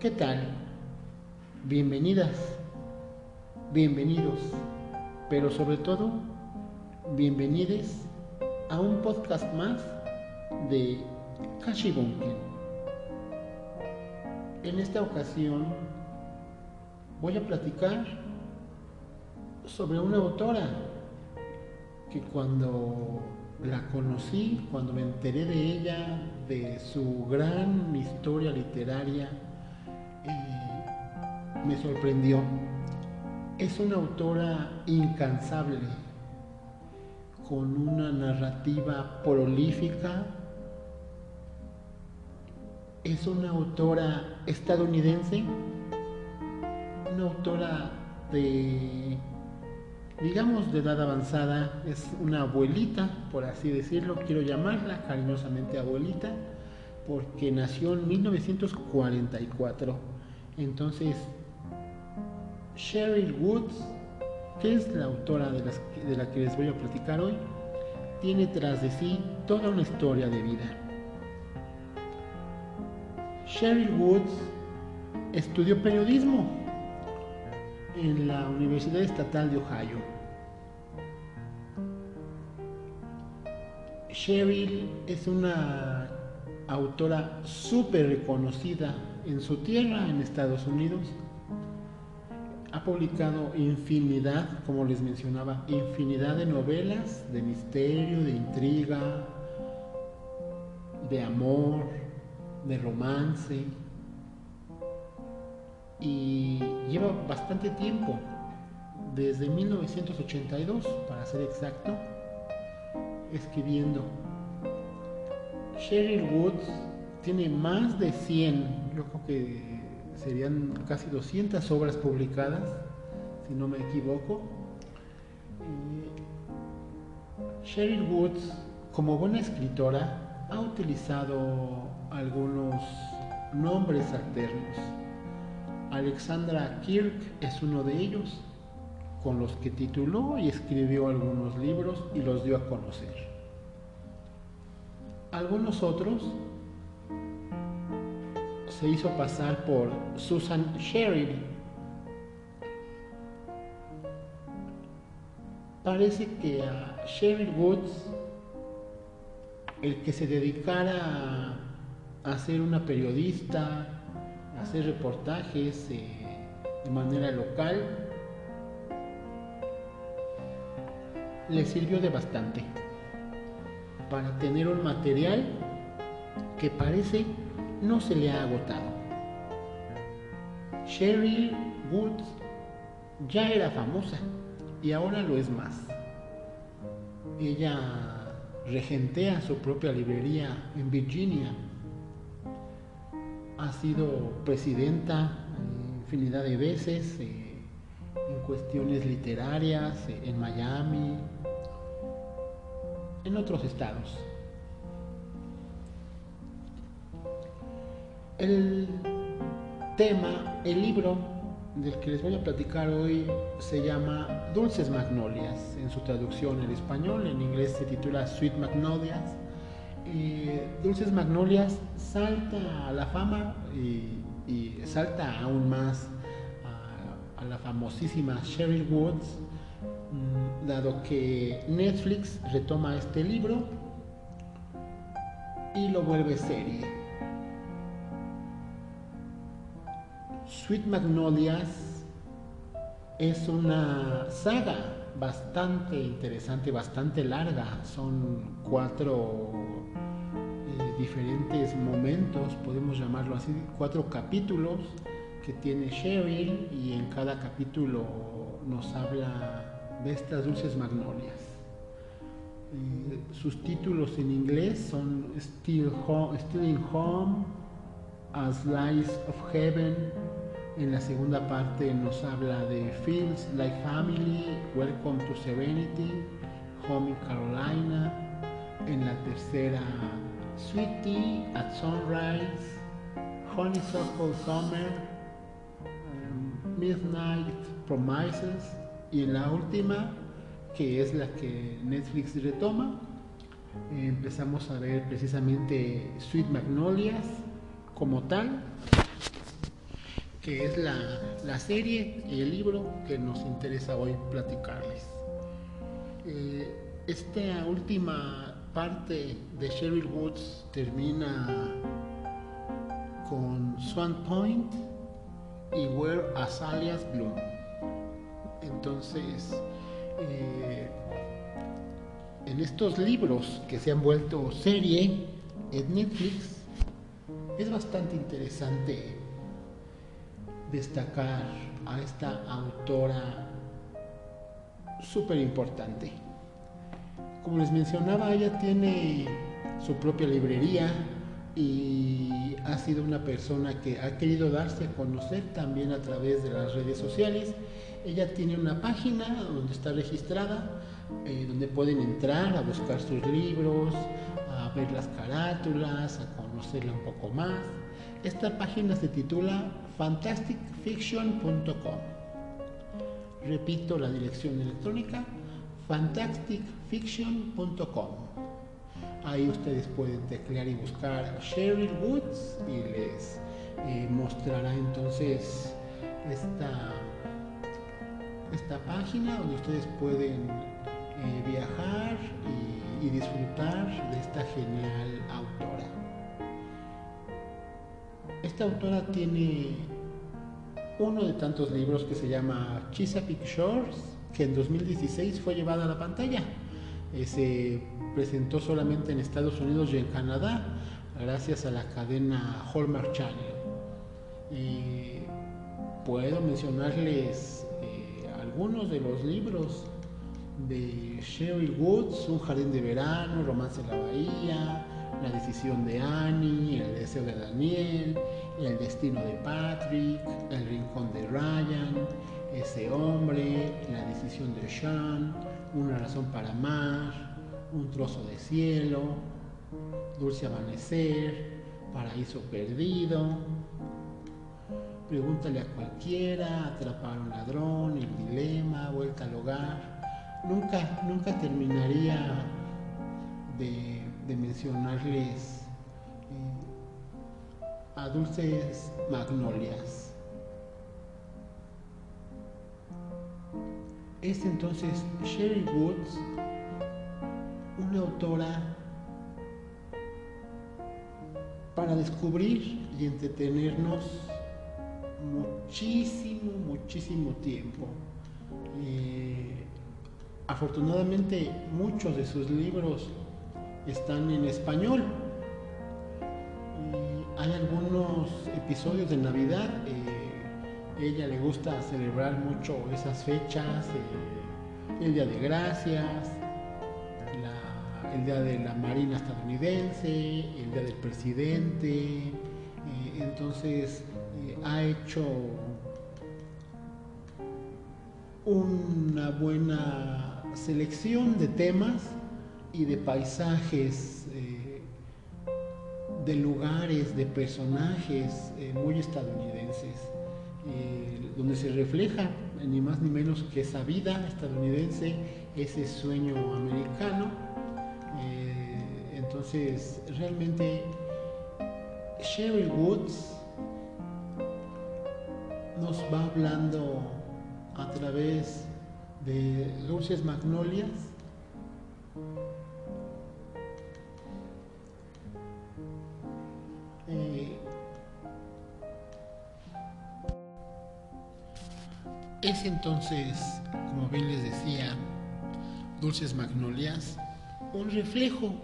¿Qué tal? Bienvenidas, bienvenidos, pero sobre todo, bienvenides a un podcast más de Kashibunken. En esta ocasión voy a platicar sobre una autora que cuando la conocí, cuando me enteré de ella, de su gran historia literaria, me sorprendió. Es una autora incansable, con una narrativa prolífica. Es una autora estadounidense, una autora de digamos de edad avanzada, es una abuelita, por así decirlo, quiero llamarla cariñosamente abuelita, porque nació en 1944. Entonces, Cheryl Woods, que es la autora de, de la que les voy a platicar hoy, tiene tras de sí toda una historia de vida. Cheryl Woods estudió periodismo en la Universidad Estatal de Ohio. Cheryl es una autora súper reconocida en su tierra, en Estados Unidos. Ha publicado infinidad, como les mencionaba, infinidad de novelas de misterio, de intriga, de amor, de romance, y lleva bastante tiempo, desde 1982 para ser exacto, escribiendo. Sheryl Woods tiene más de 100, yo creo que serían casi 200 obras publicadas, si no me equivoco. Sheryl Woods, como buena escritora, ha utilizado algunos nombres alternos Alexandra Kirk es uno de ellos, con los que tituló y escribió algunos libros y los dio a conocer. Algunos otros se hizo pasar por Susan Sherry. Parece que a Sherry Woods, el que se dedicara a ser una periodista, hacer reportajes eh, de manera local, le sirvió de bastante para tener un material que parece no se le ha agotado. Sherry Woods ya era famosa y ahora lo es más. Ella regentea su propia librería en Virginia ha sido presidenta infinidad de veces eh, en cuestiones literarias, eh, en Miami, en otros estados. El tema, el libro del que les voy a platicar hoy se llama Dulces Magnolias, en su traducción en español, en inglés se titula Sweet Magnolias eh, Dulces Magnolias salta a la fama y, salta aún más a, la famosísima Sheryl Woods, dado que Netflix retoma este libro y lo vuelve serie. Sweet Magnolias es una saga bastante interesante, bastante larga. Son cuatro eh, diferentes momentos, podemos llamarlo así, cuatro capítulos que tiene Cheryl y en cada capítulo nos habla de estas dulces magnolias. Sus títulos en inglés son Still, Home, Still in Home, A Slice of Heaven, en la segunda parte nos habla de Feels Like Family, Welcome to Serenity, Home in Carolina. En la tercera, Sweetie at Sunrise, Honeysuckle Summer, um, Midnight Promises. Y en la última, que es la que Netflix retoma, empezamos a ver precisamente Sweet Magnolias como tal que es la, serie y el libro que nos interesa hoy platicarles. Eh, esta última parte de Cheryl Woods termina con Swan Point y Where Azaleas Bloom. Entonces, eh, en estos libros que se han vuelto serie en Netflix, es bastante interesante destacar a esta autora súper importante. Como les mencionaba, ella tiene su propia librería y ha sido una persona que ha querido darse a conocer también a través de las redes sociales. Ella tiene una página donde está registrada, eh, donde pueden entrar a buscar sus libros, a ver las carátulas, a conocerla un poco más. Esta página se titula fantasticfiction.com. Repito la dirección electrónica fantasticfiction.com. Ahí ustedes pueden teclear y buscar Sheryl Woods y les eh, mostrará entonces esta, esta página donde ustedes pueden eh, viajar y, disfrutar de esta genial autora. Esta autora tiene uno de tantos libros que se llama Chesapeake Shores que en 2016 fue llevada a la pantalla. Eh, se presentó solamente en Estados Unidos y en Canadá, gracias a la cadena Hallmark Channel. Y puedo mencionarles eh, algunos de los libros de Sherry Woods, Un jardín de verano, Romance en la Bahía, La decisión de Annie, El deseo de Daniel, El destino de Patrick, El rincón de Ryan, ese hombre, la decisión de Sean, una razón para amar, un trozo de cielo, dulce amanecer, paraíso perdido, pregúntale a cualquiera, atrapar a un ladrón, el dilema, vuelta al hogar. Nunca, nunca terminaría de, mencionarles eh, a dulces magnolias. es entonces Sherry Woods, una autora para descubrir y entretenernos muchísimo, muchísimo tiempo. Eh, afortunadamente muchos de sus libros están en español. hay algunos episodios de Navidad. Eh, ella le gusta celebrar mucho esas fechas, eh, el Día de Gracias, el Día de la Marina estadounidense, el Día del Presidente. Entonces ha hecho una buena selección de temas y de paisajes, de lugares, de personajes muy estadounidenses. Eh, donde se refleja ni más ni menos que esa vida estadounidense, ese sueño americano. Eh, entonces, realmente, Sherry Woods nos va hablando través de Dulces Magnolias. Eh, Es entonces, como bien les decía, Dulces Magnolias, un reflejo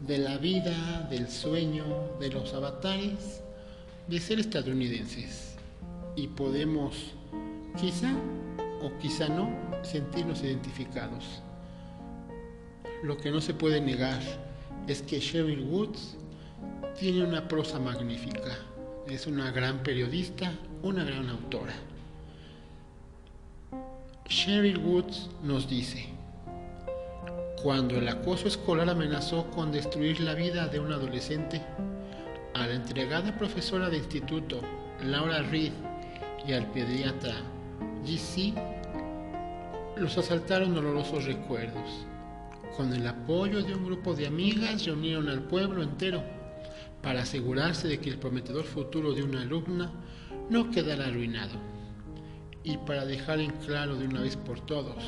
de la vida, del sueño, de los avatares de ser estadounidenses. Y podemos, quizá o quizá no, sentirnos identificados. Lo que no se puede negar es que Sheryl Woods tiene una prosa magnífica. Es una gran periodista, una gran autora. Sheryl Woods nos dice, cuando el acoso escolar amenazó con destruir la vida de un adolescente, a la entregada profesora de instituto Laura Reed y al pediatra G.C. los asaltaron dolorosos recuerdos. Con el apoyo de un grupo de amigas reunieron al pueblo entero para asegurarse de que el prometedor futuro de una alumna no quedara arruinado y para dejar en claro de una vez por todos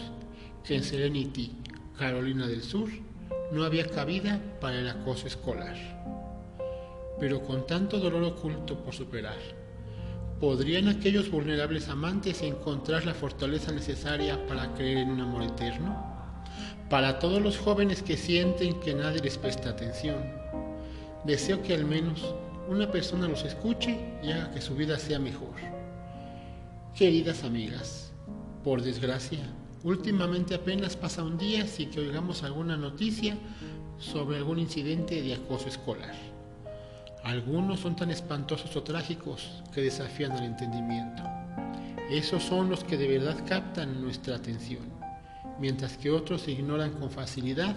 que en Serenity, Carolina del Sur, no había cabida para el acoso escolar. Pero con tanto dolor oculto por superar, ¿podrían aquellos vulnerables amantes encontrar la fortaleza necesaria para creer en un amor eterno? Para todos los jóvenes que sienten que nadie les presta atención, deseo que al menos una persona los escuche y haga que su vida sea mejor. Queridas amigas, por desgracia, últimamente apenas pasa un día sin que oigamos alguna noticia sobre algún incidente de acoso escolar. Algunos son tan espantosos o trágicos que desafían al entendimiento. Esos son los que de verdad captan nuestra atención, mientras que otros se ignoran con facilidad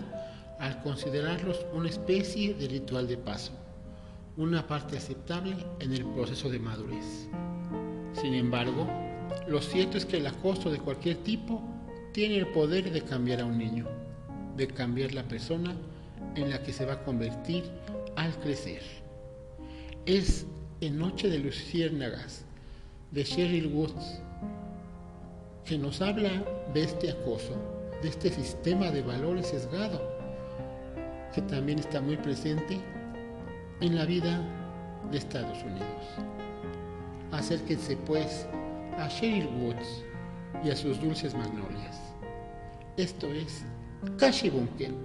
al considerarlos una especie de ritual de paso, una parte aceptable en el proceso de madurez. Sin embargo, lo cierto es que el acoso de cualquier tipo tiene el poder de cambiar a un niño, de cambiar la persona en la que se va a convertir al crecer. Es en Noche de Luciérnagas de Sheryl Woods que nos habla de este acoso, de este sistema de valores sesgado que también está muy presente en la vida de Estados Unidos. Acérquense pues a Sheryl Woods y a sus dulces magnolias. Esto es Kashi Bunken,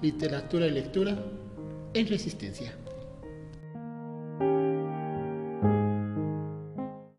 literatura y lectura en resistencia.